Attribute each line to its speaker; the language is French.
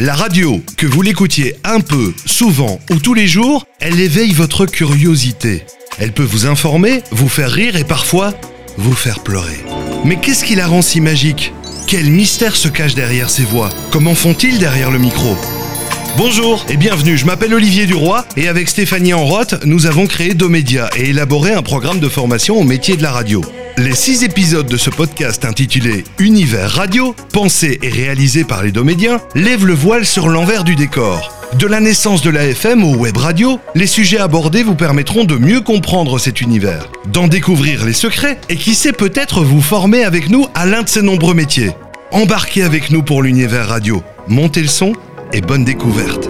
Speaker 1: La radio, que vous l'écoutiez un peu, souvent ou tous les jours, elle éveille votre curiosité. Elle peut vous informer, vous faire rire et parfois vous faire pleurer. Mais qu'est-ce qui la rend si magique? Quel mystère se cache derrière ces voix? Comment font-ils derrière le micro? Bonjour et bienvenue, je m'appelle Olivier Duroy et avec Stéphanie Enroth, nous avons créé Domédia et élaboré un programme de formation au métier de la radio. Les six épisodes de ce podcast intitulé Univers Radio, pensé et réalisé par les Domédiens, lèvent le voile sur l'envers du décor. De la naissance de l'AFM au web radio, les sujets abordés vous permettront de mieux comprendre cet univers, d'en découvrir les secrets et qui sait peut-être vous former avec nous à l'un de ces nombreux métiers. Embarquez avec nous pour l'univers radio, montez le son et bonne découverte.